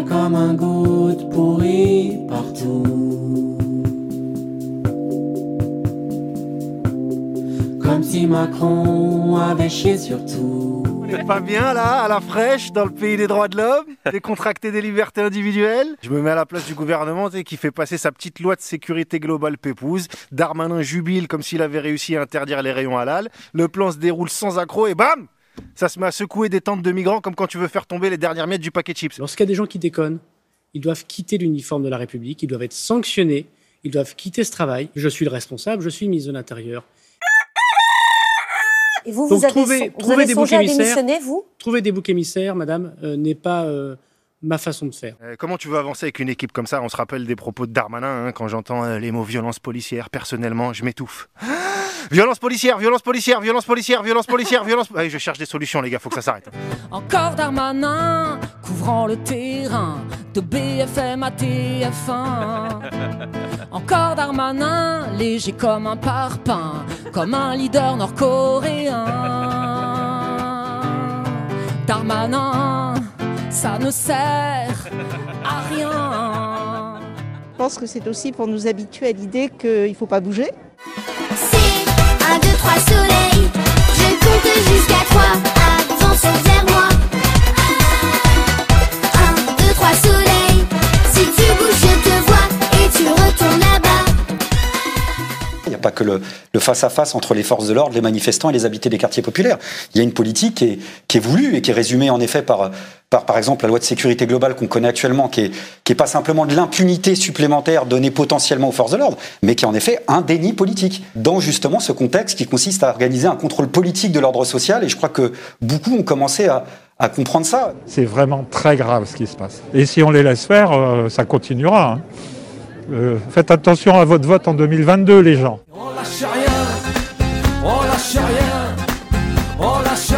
comme un goût de pourri partout. Comme si Macron avait chié sur tout. Vous n'êtes pas bien là, à la fraîche, dans le pays des droits de l'homme, décontracté des libertés individuelles? Je me mets à la place du gouvernement tu sais, qui fait passer sa petite loi de sécurité globale pépouse. Darmanin jubile comme s'il avait réussi à interdire les rayons halal. Le plan se déroule sans accroc et bam Ça se met à secouer des tentes de migrants comme quand tu veux faire tomber les dernières miettes du paquet de chips. Lorsqu'il y a des gens qui déconnent, ils doivent quitter l'uniforme de la République, ils doivent être sanctionnés, ils doivent quitter ce travail. Je suis le responsable, je suis ministre de l'Intérieur. Et vous, Donc, vous avez, trouver- son- vous avez des songé à boucs émissaires. démissionner, vous? Trouver des boucs émissaires, madame, euh, n'est pas euh, ma façon de faire. Euh, comment tu veux avancer avec une équipe comme ça? On se rappelle des propos de Darmanin, hein, quand j'entends euh, les mots violence policière, personnellement, je m'étouffe. Violence policière, violence policière, violence policière, violence policière, violence... Allez, je cherche des solutions, les gars, faut que ça s'arrête. Encore Darmanin, couvrant le terrain de BFM à TF1. Encore Darmanin, léger comme un parpaing, comme un leader nord-coréen. Darmanin, ça ne sert à rien. Je pense que c'est aussi pour nous habituer à l'idée qu'il ne faut pas bouger. C'est 1, 2, 3 soleil. Le, face-à-face entre les forces de l'ordre, les manifestants et les habités des quartiers populaires. Il y a une politique qui est, voulue et qui est résumée en effet par, par, par exemple, la loi de sécurité globale qu'on connaît actuellement, qui est, qui est pas simplement de l'impunité supplémentaire donnée potentiellement aux forces de l'ordre, mais qui est en effet un déni politique, dans justement ce contexte qui consiste à organiser un contrôle politique de l'ordre social. Et je crois que beaucoup ont commencé à, à comprendre ça. C'est vraiment très grave ce qui se passe. Et si on les laisse faire, euh, ça continuera. hein. Euh, faites attention à votre vote en 2022, les gens. Lâche rien, on lâche